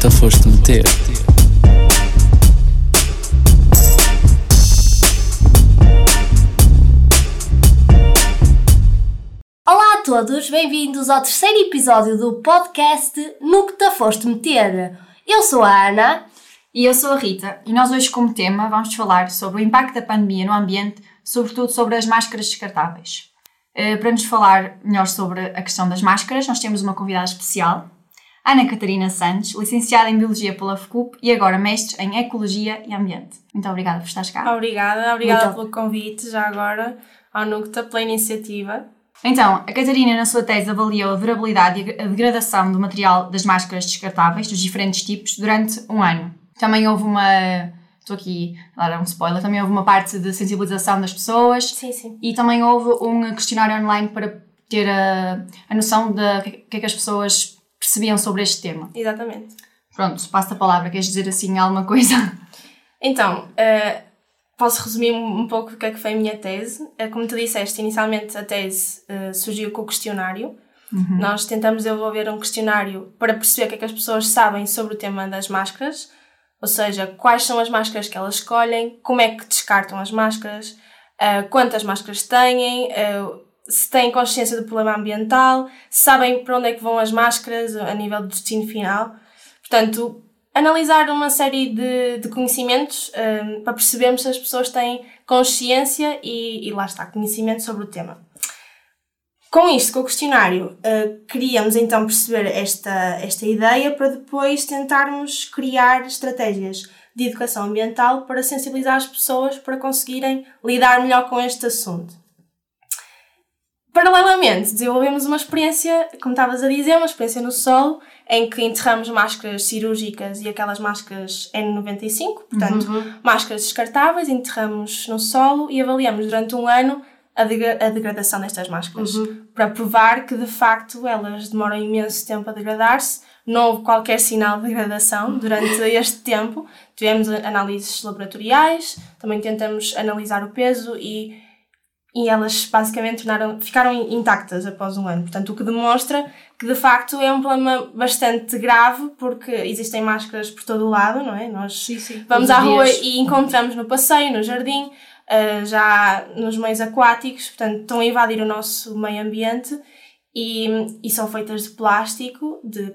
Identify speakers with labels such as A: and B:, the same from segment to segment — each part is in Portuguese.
A: te foste meter.
B: Olá a todos, bem-vindos ao terceiro episódio do podcast No que te foste meter. Eu sou a Ana.
C: E eu sou a Rita, e nós hoje, como tema, vamos falar sobre o impacto da pandemia no ambiente, sobretudo sobre as máscaras descartáveis. Eh, para nos falar melhor sobre a questão das máscaras, nós temos uma convidada especial, Ana Catarina Santos, licenciada em Biologia pela FCUP e agora mestre em Ecologia e Ambiente. Muito obrigada por estares cá.
D: Obrigada, obrigada
B: Muito-
D: pelo convite, já agora, ao NUCTA, pela iniciativa.
C: Então, a Catarina, na sua tese, avaliou a durabilidade e a degradação do material das máscaras descartáveis, dos diferentes tipos, durante um ano. Também houve uma. Estou aqui a dar um spoiler. Também houve uma parte de sensibilização das pessoas
D: Sim, sim.
C: e também houve um questionário online para ter a, a noção de o que é que as pessoas percebiam sobre este tema.
D: Exatamente.
C: Pronto, passo a palavra. Queres dizer assim alguma coisa?
D: Então, eh, posso resumir um pouco o que é que foi a minha tese. Eh, como tu disseste, inicialmente a tese eh, surgiu com o questionário. Nós tentamos desenvolver um questionário para perceber o que é que as pessoas sabem sobre o tema das máscaras, ou seja, quais são as máscaras que elas escolhem, como é que descartam as máscaras, eh, quantas máscaras têm, se têm consciência do problema ambiental, sabem para onde é que vão as máscaras a nível do destino final. Portanto, analisar uma série de, de conhecimentos eh, para percebermos se as pessoas têm consciência e, e lá está, conhecimento sobre o tema. Com isto, com o questionário, eh, queríamos então perceber esta, esta ideia para depois tentarmos criar estratégias de educação ambiental para sensibilizar as pessoas para conseguirem lidar melhor com este assunto. Paralelamente, desenvolvemos uma experiência, como estavas a dizer, uma experiência no solo, em que enterramos máscaras cirúrgicas e aquelas máscaras N95, portanto, máscaras descartáveis, enterramos no solo e avaliamos durante um ano a, degra- a degradação destas máscaras, para provar que de facto elas demoram imenso tempo a degradar-se, não houve qualquer sinal de degradação durante este tempo. Tivemos análises laboratoriais, também tentamos analisar o peso e e elas basicamente tornaram, ficaram in- intactas após um ano. Portanto, o que demonstra que de facto é um problema bastante grave porque existem máscaras por todo o lado, não é? Nós vamos
C: Todos
D: à
C: os
D: rua
C: dias.
D: e encontramos no passeio, no jardim, ah, já nos meios aquáticos, portanto, estão a invadir o nosso meio ambiente e, e são feitas de plástico, de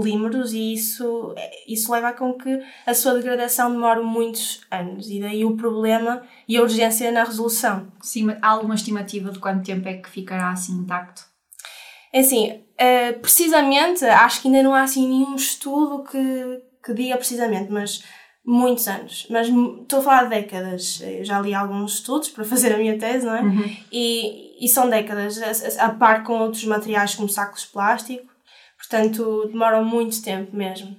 D: polímeros e isso, isso leva com que a sua degradação demore muitos anos e daí o problema e a urgência na resolução.
C: Sim, há alguma estimativa de quanto tempo é que ficará assim intacto?
D: É assim, eh, precisamente, acho que ainda não há assim nenhum estudo que, que diga precisamente, mas muitos anos. Mas estou a falar de décadas. Eu já li alguns estudos para fazer a minha tese, não é? E, e são décadas, a, a- a par com outros materiais como sacos de plástico. Portanto, demoram muito tempo mesmo.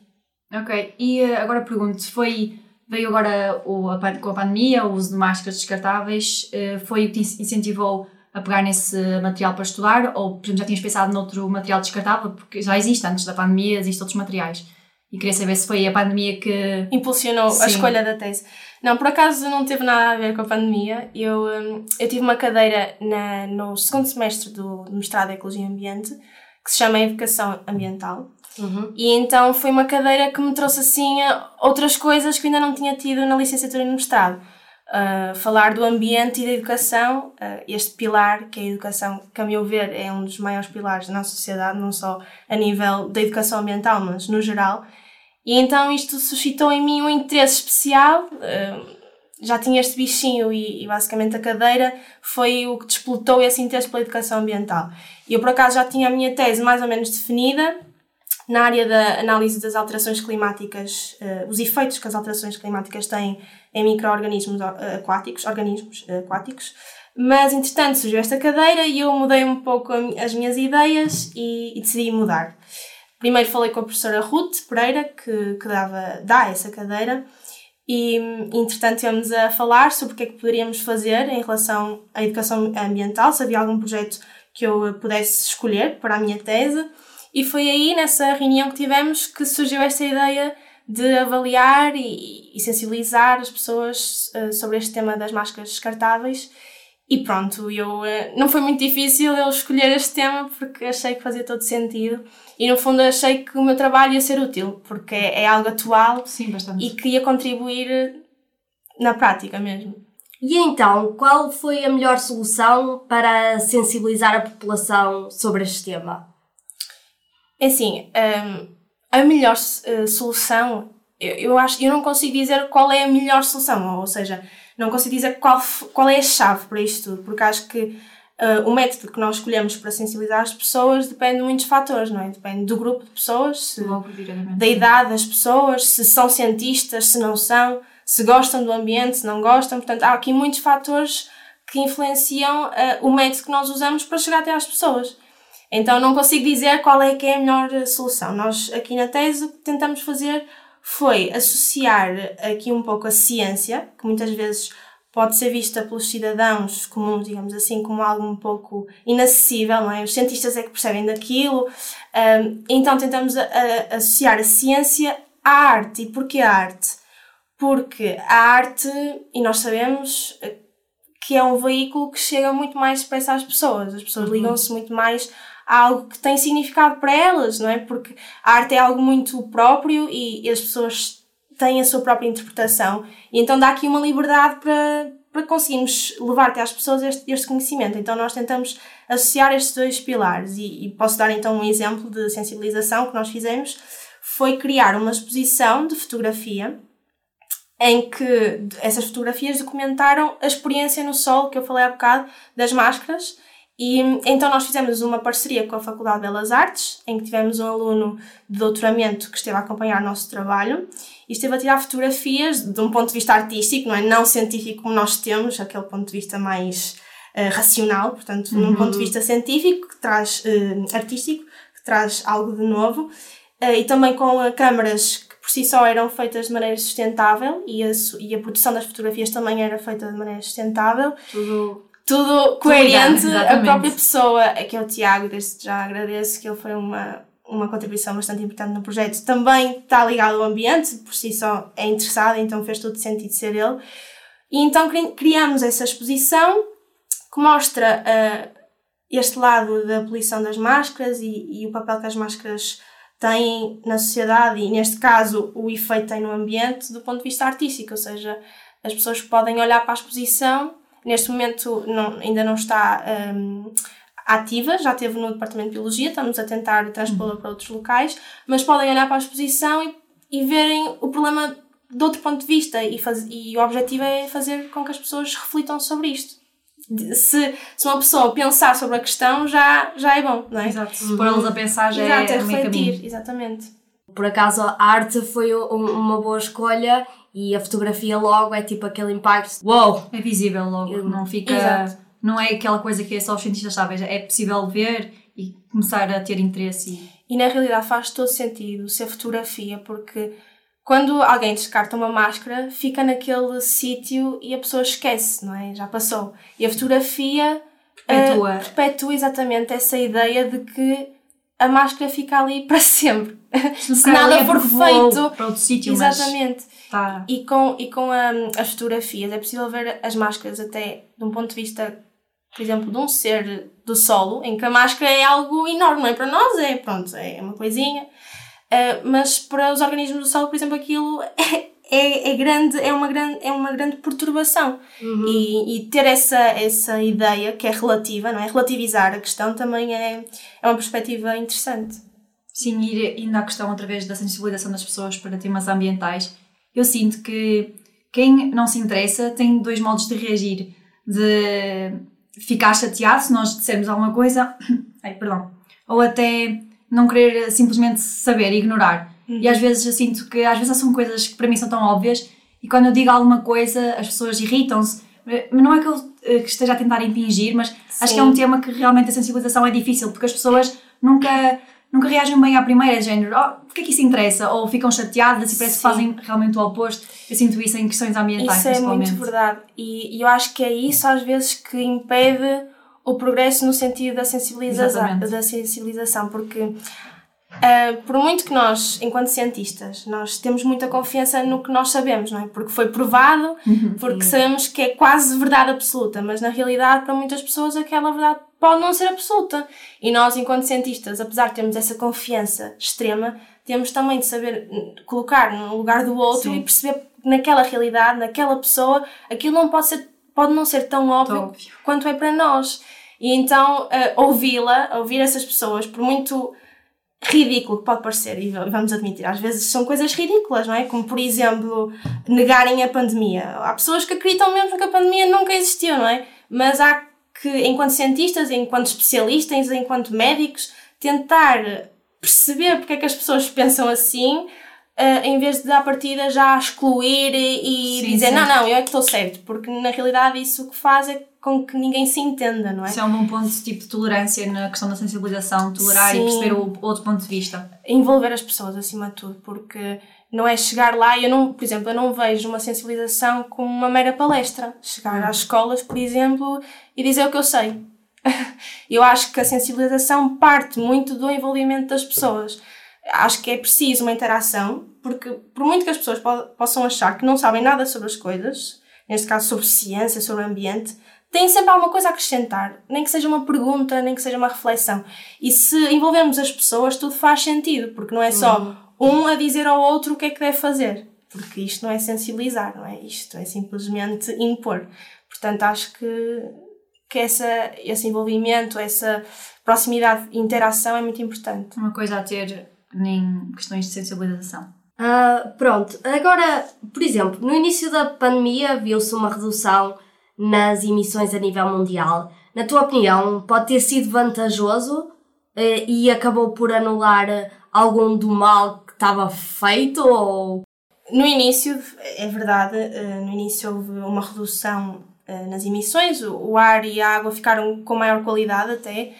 C: Ok, e eh, agora pergunto, foi, veio agora o, a, com a pandemia, o uso de máscaras descartáveis, eh, foi o que te in- incentivou a pegar nesse material para estudar ou, por exemplo, já tinhas pensado noutro material descartável? Porque já existe, antes da pandemia, existem outros materiais. E queria saber se foi a pandemia que...
D: impulsionou a
C: Sim.
D: escolha da tese. Não, por acaso não teve nada a ver com a pandemia. Eu, hum, eu tive uma cadeira na, no segundo semestre do do mestrado em Ecologia e Ambiente que se chama Educação Ambiental. E então foi uma cadeira que me trouxe assim outras coisas que ainda não tinha tido na licenciatura e no mestrado. Uh, falar do ambiente e da educação, uh, este pilar, que é a educação, que a meu ver é um dos maiores pilares da nossa sociedade, não só a nível da educação ambiental, mas no geral. E então isto suscitou em mim um interesse especial. uh, já tinha este bichinho e, e basicamente a cadeira foi o que desplotou esse interesse pela educação ambiental. E eu por acaso já tinha a minha tese mais ou menos definida na área da análise das alterações climáticas, eh, os efeitos que as alterações climáticas têm em micro-organismos eh, aquáticos, organismos eh, aquáticos. Mas, entretanto, surgiu esta cadeira e eu mudei um pouco as minhas ideias e, e decidi mudar. Primeiro falei com a professora Ruth Pereira, que, que dava, dá essa cadeira, e, entretanto, estivemos a falar sobre o que é que poderíamos fazer em relação à educação ambiental, se havia algum projeto que eu pudesse escolher para a minha tese. E foi aí, nessa reunião que tivemos, que surgiu esta ideia de avaliar e, e sensibilizar as pessoas eh, sobre este tema das máscaras descartáveis E pronto, eu, eh, não foi muito difícil eu escolher este tema porque achei que fazia todo sentido e no fundo achei que o meu trabalho ia ser útil porque é, algo atual
C: Sim,
D: e que ia contribuir eh, na prática mesmo.
B: E então, qual foi a melhor solução para sensibilizar a população sobre este tema?
D: É assim, hum, a melhor eh, solução, eu acho, eu não consigo dizer qual é a melhor solução, ou seja, não consigo dizer qual, qual é a chave para isto tudo, porque acho que uh, o método que nós escolhemos para sensibilizar as pessoas depende de muitos fatores, não é? Depende do grupo de pessoas, se, da idade das pessoas, se são cientistas, se não são, se gostam do ambiente, se não gostam. Portanto, há aqui muitos fatores que influenciam uh, o método que nós usamos para chegar até às pessoas. Então não consigo dizer qual é que é a melhor solução. Nós aqui na tese o que tentamos fazer foi associar aqui um pouco a ciência, que muitas vezes pode ser vista pelos cidadãos comuns, digamos assim, como algo um pouco inacessível, não é? Os cientistas é que percebem daquilo. então tentamos associar a ciência à arte. E porquê a arte? Porque a arte, e nós sabemos que é um veículo que chega muito mais depressa às pessoas. As pessoas uhum. ligam-se muito mais algo que tem significado para elas, não é? Porque a arte é algo muito próprio e, as pessoas têm a sua própria interpretação e então dá aqui uma liberdade para, para conseguirmos levar até às pessoas este, este conhecimento. Então nós tentamos associar estes dois pilares e, e posso dar então um exemplo de sensibilização que nós fizemos foi criar uma exposição de fotografia em que essas fotografias documentaram a experiência no sol que eu falei há bocado das máscaras e então nós fizemos uma parceria com a Faculdade de Belas Artes, em que tivemos um aluno de doutoramento que esteve a acompanhar o nosso trabalho e esteve a tirar fotografias de um ponto de vista artístico, não é? Não científico como nós temos, aquele ponto de vista mais uh, racional, portanto, uhum. num ponto de vista científico, que traz, uh, artístico, que traz algo de novo, uh, e também com câmaras que por si só eram feitas de maneira sustentável e a, e a produção das fotografias também era feita de maneira sustentável.
C: Tudo
D: tudo coerente a própria pessoa, é que é o Tiago, desde já agradeço que ele foi uma, uma contribuição bastante importante no projeto. Também está ligado ao ambiente, por si só é interessado, então fez todo sentido ser ele. E então criamos essa exposição que mostra uh, este lado da poluição das máscaras e, e o papel que as máscaras têm na sociedade e, neste caso, o efeito têm no ambiente do ponto de vista artístico, ou seja, as pessoas podem olhar para a exposição Neste momento não, ainda não está um, ativa, já esteve no Departamento de Biologia, estamos a tentar transpô-la uhum. para outros locais, mas podem olhar para a exposição e, e verem o problema de outro ponto de vista e, faz, e o objetivo é fazer com que as pessoas reflitam sobre isto. Se, se uma pessoa pensar sobre a questão, já, já é bom, não é?
C: Exato, se pôr-los a pensar já
D: Exato,
C: é,
D: é refletir, exatamente.
B: Por acaso a arte foi uma boa escolha e a fotografia logo é tipo aquele impacto. Uou!
C: É visível logo, não fica. Exato. Não é aquela coisa que é só os cientistas sabem, é possível ver e começar a ter interesse.
D: E, e na realidade faz todo sentido ser fotografia, porque quando alguém descarta uma máscara, fica naquele sítio e a pessoa esquece, não é? Já passou. E a fotografia perpetua. Uh, perpetua exatamente essa ideia de que a máscara fica ali para sempre.
C: Se nada for feito. Para outro sítio,
D: Exatamente. Tá. E com, e com a, as fotografias é possível ver as máscaras até de um ponto de vista, por exemplo, de um ser do solo, em que a máscara é algo enorme, não é? Para nós é, pronto, é uma coisinha. Uh, mas para os organismos do solo, por exemplo, aquilo é, é, é, grande, é, uma grande, é uma grande perturbação. Uhum. E, e ter essa, essa ideia que é relativa, não é? Relativizar a questão também é, é uma perspectiva interessante.
C: Sim, ir indo à questão através da sensibilização das pessoas para temas ambientais, eu sinto que quem não se interessa tem dois modos de reagir: de ficar chateado se nós dissermos alguma coisa, ai, perdão, ou até não querer simplesmente saber, ignorar. Uhum. E às vezes eu sinto que às vezes são coisas que para mim são tão óbvias e quando eu digo alguma coisa as pessoas irritam-se. Não é que eu eh, que esteja a tentar impingir, mas Sim. acho que é um tema que realmente a sensibilização é difícil porque as pessoas nunca nunca reagem bem à primeira, género, oh, porque é que isso interessa? Ou ficam chateadas e parece Sim. que fazem realmente o oposto. Eu sinto isso em questões ambientais,
D: Isso é muito verdade. E, e, eu acho que é isso às vezes que impede o progresso no sentido da sensibilização, da sensibilização porque Uh, por muito que nós, enquanto cientistas, nós temos muita confiança no que nós sabemos, não é? Porque foi provado, uhum, porque sim. sabemos que é quase verdade absoluta, mas na realidade, para muitas pessoas, aquela verdade pode não ser absoluta. E nós, enquanto cientistas, apesar de termos essa confiança extrema, temos também de saber colocar no lugar do outro sim. e perceber que naquela realidade, naquela pessoa, aquilo não pode ser, pode não ser tão óbvio, óbvio. quanto é para nós. E então, uh, ouvi-la, ouvir essas pessoas, por muito ridículo que pode parecer, e vamos admitir, às vezes são coisas ridículas, não é? Como, por exemplo, negarem a pandemia. Há pessoas que acreditam mesmo que a pandemia nunca existiu, não é? Mas há que, enquanto cientistas, enquanto especialistas, enquanto médicos, tentar perceber porque é que as pessoas pensam assim, Uh, em vez de à partida já excluir e, sim, dizer sim. não, não, eu é que estou certo, porque na realidade isso o que faz é com que ninguém se entenda, não é?
C: Isso é um bom ponto tipo de tolerância na questão da sensibilização, tolerar sim. e perceber o outro ponto de vista.
D: Envolver as pessoas acima de tudo, porque não é chegar lá e eu não, por exemplo, eu não vejo uma sensibilização como uma mera palestra. Chegar às escolas, por exemplo, e dizer o que eu sei. eu acho que a sensibilização parte muito do envolvimento das pessoas acho que é preciso uma interação, porque por muito que as pessoas po possam achar que não sabem nada sobre as coisas, neste caso sobre ciência, sobre o ambiente, têm sempre alguma coisa a acrescentar, nem que seja uma pergunta, nem que seja uma reflexão. E se envolvermos as pessoas, tudo faz sentido, porque não é só uhum. um a dizer ao outro o que é que deve fazer, porque isto não é sensibilizar, não é? Isto é simplesmente impor. Portanto, acho que, que essa, esse envolvimento, essa proximidade e interação é muito importante.
C: Uma coisa a ter nem questões de sensibilização.
B: Uh, pronto, agora, por exemplo, no início da pandemia viu-se uma redução nas emissões a nível mundial. Na tua opinião, pode ter sido vantajoso uh, e acabou por anular algum do mal que estava feito? Ou...
D: No início, é verdade, uh, no início houve uma redução uh, nas emissões, o, o ar e a água ficaram com maior qualidade até,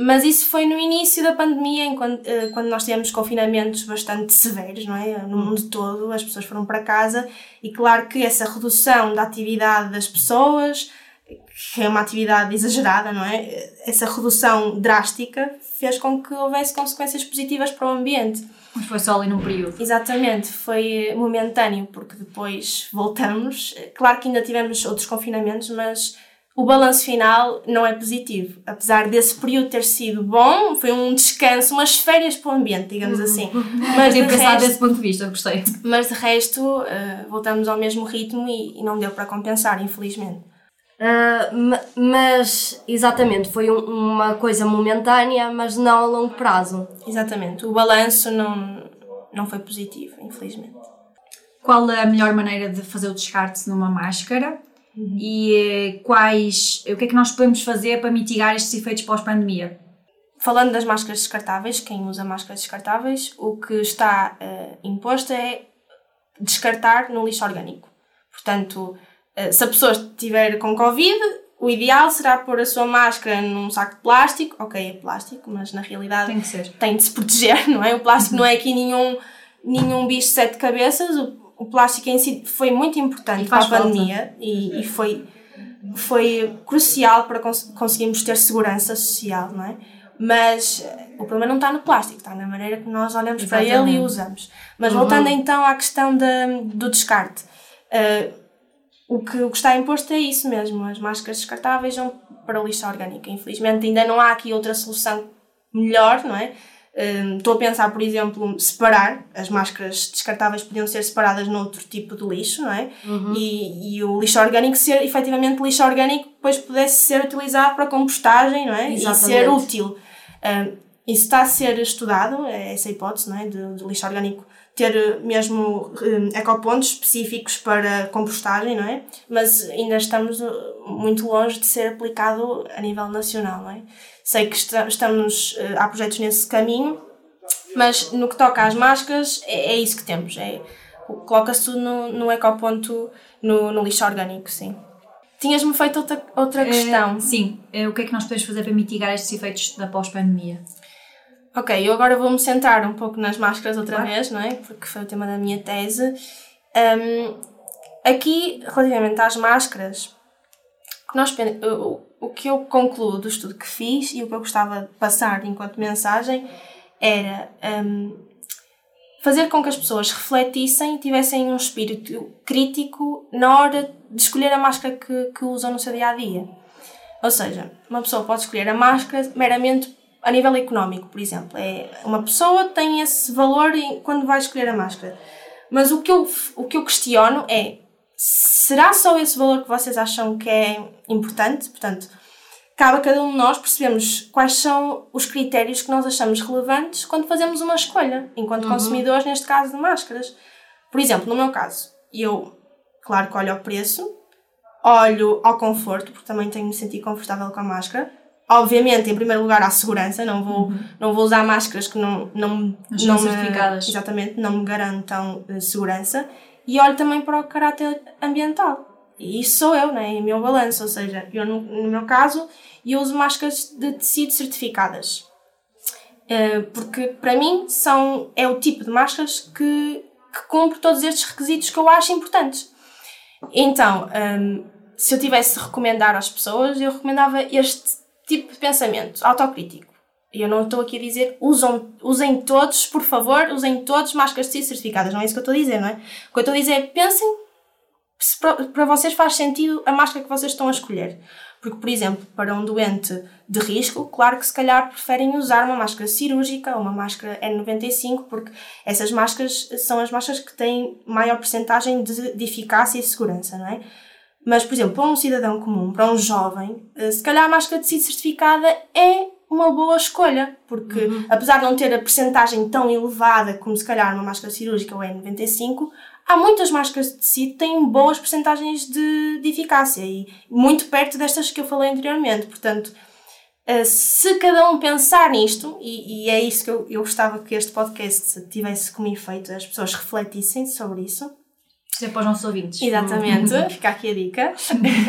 D: mas isso foi no início da pandemia, enquanto, eh, quando nós tivemos confinamentos bastante severos, não é? No mundo todo, as pessoas foram para casa e claro que essa redução da atividade das pessoas, que é uma atividade exagerada, não é? Essa redução drástica fez com que houvesse consequências positivas para o ambiente.
C: Mas foi só ali num período.
D: Exatamente, foi momentâneo, porque depois voltamos. Claro que ainda tivemos outros confinamentos, mas o balanço final não é positivo. Apesar desse período ter sido bom, foi um descanso, umas férias para o ambiente, digamos assim.
C: Mas de resto, desse ponto de vista, gostei.
D: Mas de resto, uh, voltamos ao mesmo ritmo e, e, não deu para compensar, infelizmente.
B: Uh, mas, exatamente, foi um, uma coisa momentânea, mas não a longo prazo.
D: Exatamente, o balanço não, não foi positivo, infelizmente.
C: Qual é a melhor maneira de fazer o descarte numa máscara? Uhum. E eh, quais, o que é que nós podemos fazer para mitigar estes efeitos pós-pandemia?
D: Falando das máscaras descartáveis, quem usa máscaras descartáveis, o que está uh, imposto é descartar no lixo orgânico. Portanto, uh, se a pessoa estiver com Covid, o ideal será pôr a sua máscara num saco de plástico. Ok, é plástico, mas na realidade
C: tem, que ser.
D: tem de se proteger, não é? O plástico não é aqui nenhum, nenhum bicho de sete cabeças. O, o plástico em si foi muito importante para a pandemia e, e, foi, foi crucial para cons conseguirmos ter segurança social, não é? Mas o problema não está no plástico, está na maneira que nós olhamos Exatamente. para ele e usamos. Mas uhum. voltando então à questão do descarte, uh, o, que, o que está imposto é isso mesmo: as máscaras descartáveis vão para o lixo orgânico. Infelizmente, ainda não há aqui outra solução melhor, não é? Estou a pensar, por exemplo, separar. As máscaras descartáveis podiam ser separadas noutro tipo de lixo, não é? Uhum. E, e o lixo orgânico ser efetivamente lixo orgânico depois pudesse ser utilizado para compostagem, não é? Exatamente. E ser útil. Um, isso está a ser estudado, é essa hipótese, não é? De, de lixo orgânico ter mesmo um, ecopontos específicos para compostagem, não é? Mas ainda estamos uh, muito longe de ser aplicado a nível nacional, não é? Sei que estamos, uh, há projetos nesse caminho, mas no que toca às máscaras, é, é isso que temos. É, Coloca-se tudo no, no ecoponto, no, no lixo orgânico, sim. Tinhas-me feito outra, outra questão.
C: Uh, sim, uh, o que é que nós podemos fazer para mitigar estes efeitos da pós-pandemia?
D: Ok, eu agora vou-me centrar um pouco nas máscaras outra claro. vez, não é? Porque foi o tema da minha tese. Um, aqui, relativamente às máscaras, nós, o, que eu concluo do estudo que fiz e o que eu gostava de passar enquanto mensagem era um, fazer com que as pessoas refletissem e tivessem um espírito crítico na hora de escolher a máscara que, que usam no seu dia a dia. Ou seja, uma pessoa pode escolher a máscara meramente a nível económico, por exemplo. É, uma pessoa tem esse valor quando vai escolher a máscara. Mas o que eu, o que eu questiono é: será só esse valor que vocês acham que é importante? Portanto, cabe a cada um de nós percebermos quais são os critérios que nós achamos relevantes quando fazemos uma escolha, enquanto uhum. consumidores, neste caso de máscaras. Por exemplo, no meu caso, eu, claro que olho ao preço, olho ao conforto, porque também tenho me sentir confortável com a máscara. Obviamente, em primeiro lugar, à segurança, não vou, uhum. não vou usar máscaras que não, não,
C: não.
D: Me, exatamente, não me garantam uh, segurança. E olho também para o caráter ambiental. E isso sou eu, né? é o meu balanço, ou seja, eu no, no meu caso, eu uso máscaras de tecido certificadas. Uh, porque para mim são, é o tipo de máscaras que, que cumpre todos estes requisitos que eu acho importantes. Então, um, se eu tivesse de recomendar às pessoas, eu recomendava este tipo de pensamento autocrítico. Eu não estou aqui a dizer usam, usem todos, por favor, usem todos máscaras de certificadas. Não é isso que eu estou a dizer, não é? O que eu estou a dizer é pensem se para vocês faz sentido a máscara que vocês estão a escolher. Porque, por exemplo, para um doente de risco, claro que se calhar preferem usar uma máscara cirúrgica ou uma máscara N95, porque essas máscaras são as máscaras que têm maior porcentagem de, de eficácia e segurança, não é? Mas, por exemplo, para um cidadão comum, para um jovem, eh, se calhar a máscara de tecido certificada é uma boa escolha, porque uhum. apesar de não ter a percentagem tão elevada como se calhar uma máscara cirúrgica ou N95, há muitas máscaras de tecido que têm boas percentagens de, de eficácia e muito perto destas que eu falei anteriormente. Portanto, eh, se cada um pensar nisto, e, e é isso que eu, eu gostava que este podcast tivesse como efeito, as pessoas refletissem sobre isso.
C: Isso é para os nossos ouvintes.
D: Exatamente, fica aqui a dica.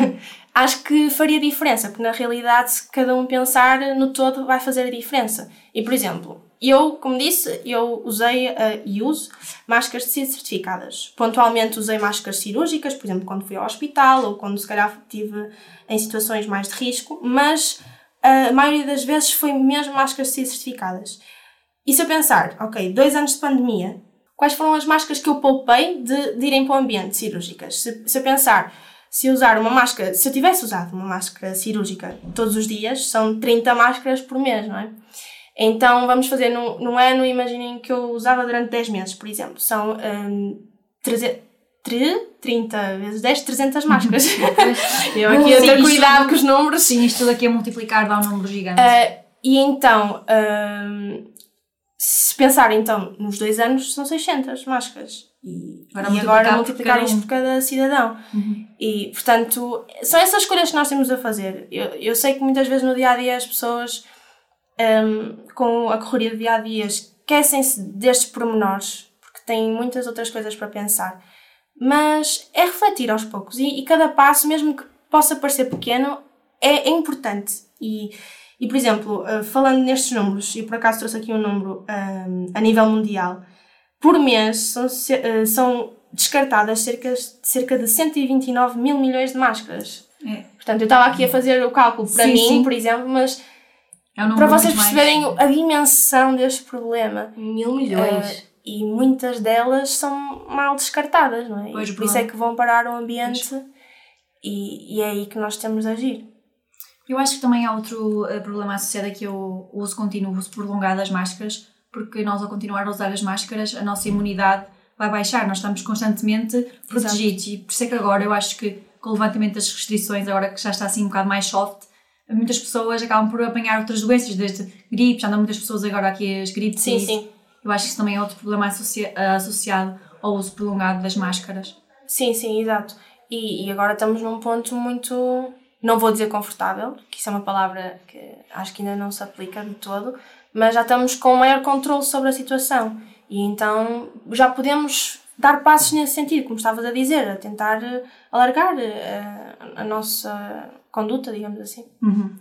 D: Acho que faria diferença, porque na realidade, se cada um pensar no todo, vai fazer a diferença. E, por exemplo, eu, como disse, eu usei uh, e uso máscaras de tecido certificadas. Pontualmente usei máscaras cirúrgicas, por exemplo, quando fui ao hospital ou quando se calhar estive em situações mais de risco, mas uh, a maioria das vezes foi mesmo máscaras de tecido certificadas. E se eu pensar, ok, dois anos de pandemia, quais foram as máscaras que eu poupei de, de irem para o ambiente cirúrgicas? Se, se eu pensar, se eu usar uma máscara, se eu tivesse usado uma máscara cirúrgica todos os dias, são 30 máscaras por mês, não é? Então vamos fazer num, num ano, imaginem que eu usava durante 10 meses, por exemplo. São um, 300, 30 vezes 10, 300 máscaras. eu aqui a ter cuidado com os números.
C: Sim, isto tudo aqui a multiplicar dá um número gigante.
D: Uh, e então, um, se pensar então nos dois anos, são 600 máscaras. E agora, e agora multiplicar por isto um. por cada cidadão. Uhum. E, portanto, são essas escolhas que nós temos a fazer. Eu, eu sei que muitas vezes no dia a dia as pessoas um, com a correria do dia a dia, esquecem-se destes pormenores, porque têm muitas outras coisas para pensar. Mas é refletir aos poucos e, e cada passo, mesmo que possa parecer pequeno, é, é importante. E, e, por exemplo, uh, falando nestes números, e por acaso trouxe aqui um número um, a nível mundial, por mês são, uh, são descartadas cerca, cerca de 129 mil milhões de máscaras. É. Portanto, eu estava aqui a fazer o cálculo para sim, mim, sim. por exemplo, mas é um para vocês perceberem mais... a dimensão deste problema.
B: Mil milhões. Uh,
D: e muitas delas são mal descartadas, não é? Pois, Por isso é que vão parar o ambiente e, e, é aí que nós temos de agir.
C: Eu acho que também há outro uh, problema associado aqui ao uso contínuo, uso prolongado das máscaras, porque nós, ao continuar a usar as máscaras, a nossa imunidade vai baixar, nós estamos constantemente protegidos. Exato. E por isso é que agora eu acho que, com o levantamento das restrições, agora que já está assim um bocado mais soft, muitas pessoas acabam por apanhar outras doenças, desde gripes, andam muitas pessoas agora aqui as gripes.
D: Sim, sim.
C: Eu acho que isso também é outro problema associa associado ao uso prolongado das máscaras.
D: Sim, sim, exato. E, e agora estamos num ponto muito, não vou dizer confortável, que isso é uma palavra que acho que ainda não se aplica de todo, mas já estamos com maior controle sobre a situação. E então já podemos dar passos nesse sentido, como estavas a dizer, a tentar alargar a, eh, a nossa conduta, digamos assim.
C: Uhum.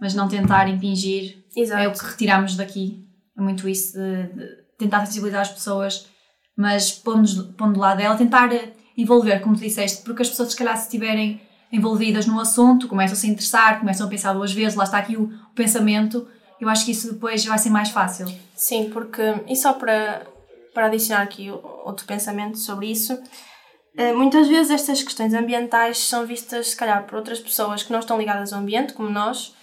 C: Mas não tentar impingir Exato. é o que retiramos daqui. É muito isso de, de tentar sensibilizar as pessoas, mas pondo, pondo lá dela, tentar envolver, como tu disseste, porque as pessoas, se calhar, se estiverem envolvidas no assunto, começam a se interessar, começam a pensar duas vezes, lá está aqui o, o pensamento, eu acho que isso depois vai ser mais fácil.
D: Sim, porque, e só para, para adicionar aqui outro pensamento sobre isso, eh, muitas vezes estas questões ambientais são vistas, se calhar, por outras pessoas que não estão ligadas ao ambiente, como nós,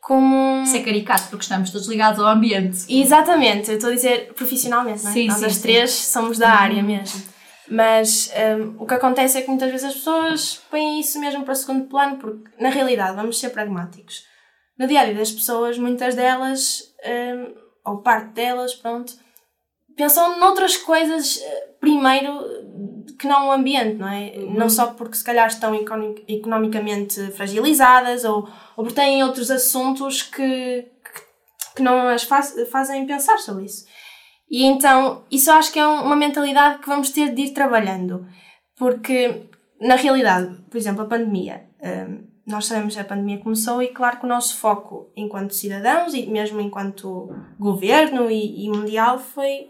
D: como.
C: Isso é caricato, porque estamos todos ligados ao ambiente.
D: Exatamente, eu estou a dizer profissionalmente, não é?
C: Sim,
D: Nós
C: sim,
D: as
C: sim.
D: três somos da área mesmo. Mas um, o que acontece é que muitas vezes as pessoas põem isso mesmo para segundo plano, porque na realidade, vamos ser pragmáticos. No dia a dia das pessoas, muitas delas, um, ou parte delas, pronto, pensam noutras coisas eh, primeiro que não o ambiente, não é? Não só porque se calhar estão econo- economicamente fragilizadas ou, ou porque têm outros assuntos que, que, que não as faz, fazem pensar sobre isso. E então, isso acho que é um- uma mentalidade que vamos ter de ir trabalhando. Porque, na realidade, por exemplo, a pandemia. hum, nós sabemos que a pandemia começou e, claro, que o nosso foco enquanto cidadãos e mesmo enquanto governo e, e mundial foi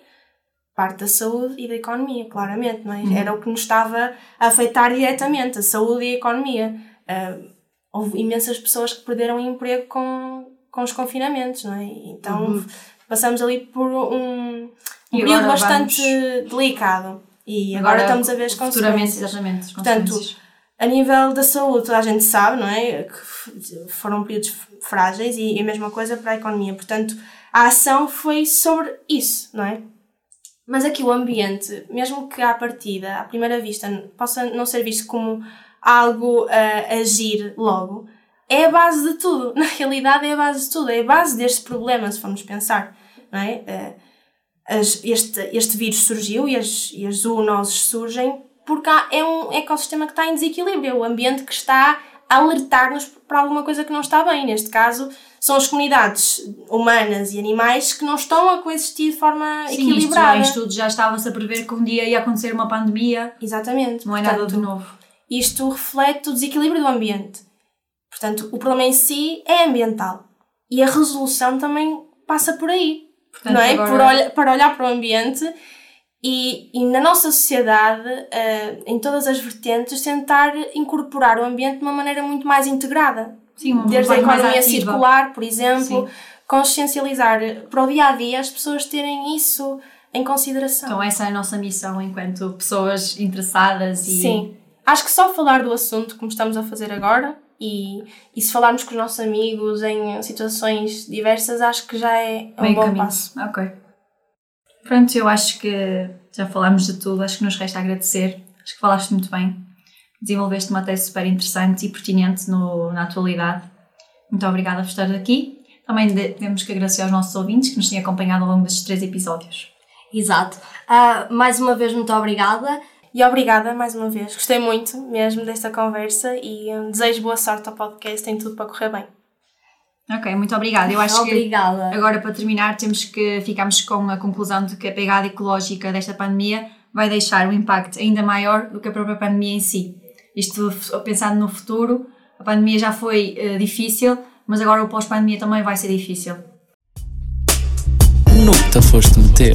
D: parte da saúde e da economia, claramente, não é? Era o que nos estava a afetar diretamente, a saúde e a economia. Hum, houve imensas pessoas que perderam emprego com, com os confinamentos, não é? Então passamos ali por um, um período
C: agora
D: bastante delicado. E agora, estamos a ver as
C: Futuramente,
D: consequências.
C: exatamente. as
D: Portanto. A nível da saúde, toda a gente sabe, não é? Que foram períodos frágeis e, e a mesma coisa para a economia. Portanto, a ação foi sobre isso, não é? Mas aqui o ambiente, mesmo que à partida, à primeira vista, possa não ser visto como algo a agir logo, é a base de tudo. Na realidade, é a base de tudo. É a base deste problema, se formos pensar, não é? Eh, as- este, este vírus surgiu e as, e as zoonoses surgem porque há, é um ecossistema que está em desequilíbrio, é o ambiente que está a alertar-nos para alguma coisa que não está bem. Neste caso, são as comunidades humanas e animais que não estão a coexistir de forma
C: Sim,
D: equilibrada.
C: em estudos já estava-se a prever que um dia ia acontecer uma pandemia,
D: Exatamente.
C: não é nada de novo.
D: Isto reflete o desequilíbrio do ambiente. Portanto, o problema em si é ambiental. E a resolução também passa por aí.
C: Portanto,
D: não é?
C: agora-
D: Por olha, para olhar para o ambiente e, e na nossa sociedade, eh, em todas as vertentes, tentar incorporar o ambiente de uma maneira muito mais integrada.
C: Sim, uma
D: Desde a economia circular, por exemplo,
C: Sim.
D: consciencializar para o dia a dia as pessoas terem isso em consideração.
C: Então essa é a nossa missão enquanto pessoas interessadas e
D: Sim. Acho que só falar do assunto, como estamos a fazer agora, e, e se falarmos com os nossos amigos em situações diversas, acho que já é um
C: meio
D: bom
C: caminho.
D: passo.
C: Ok. Pronto, eu acho que já falámos de tudo, acho que nos resta agradecer. Acho que falaste muito bem. Desenvolveste uma tese super interessante e pertinente no, na atualidade. Muito obrigada por estar aqui. Também temos que agradecer aos nossos ouvintes que nos têm acompanhado ao longo destes três episódios.
B: Exato. Ah, mais uma vez, muito obrigada.
D: E obrigada mais uma vez. Gostei muito mesmo desta conversa e hum, desejo boa sorte ao podcast. Tem tudo para correr bem.
C: Ok, muito obrigada. Eu acho que
B: obrigada.
C: Agora, para terminar, temos que ficarmos com a conclusão de que a pegada ecológica desta pandemia vai deixar um impacto ainda maior do que a própria pandemia em si. Isto, pensando no futuro, a pandemia já foi eh, difícil, mas agora o pós-pandemia também vai ser difícil.
A: Nunca te foste meter.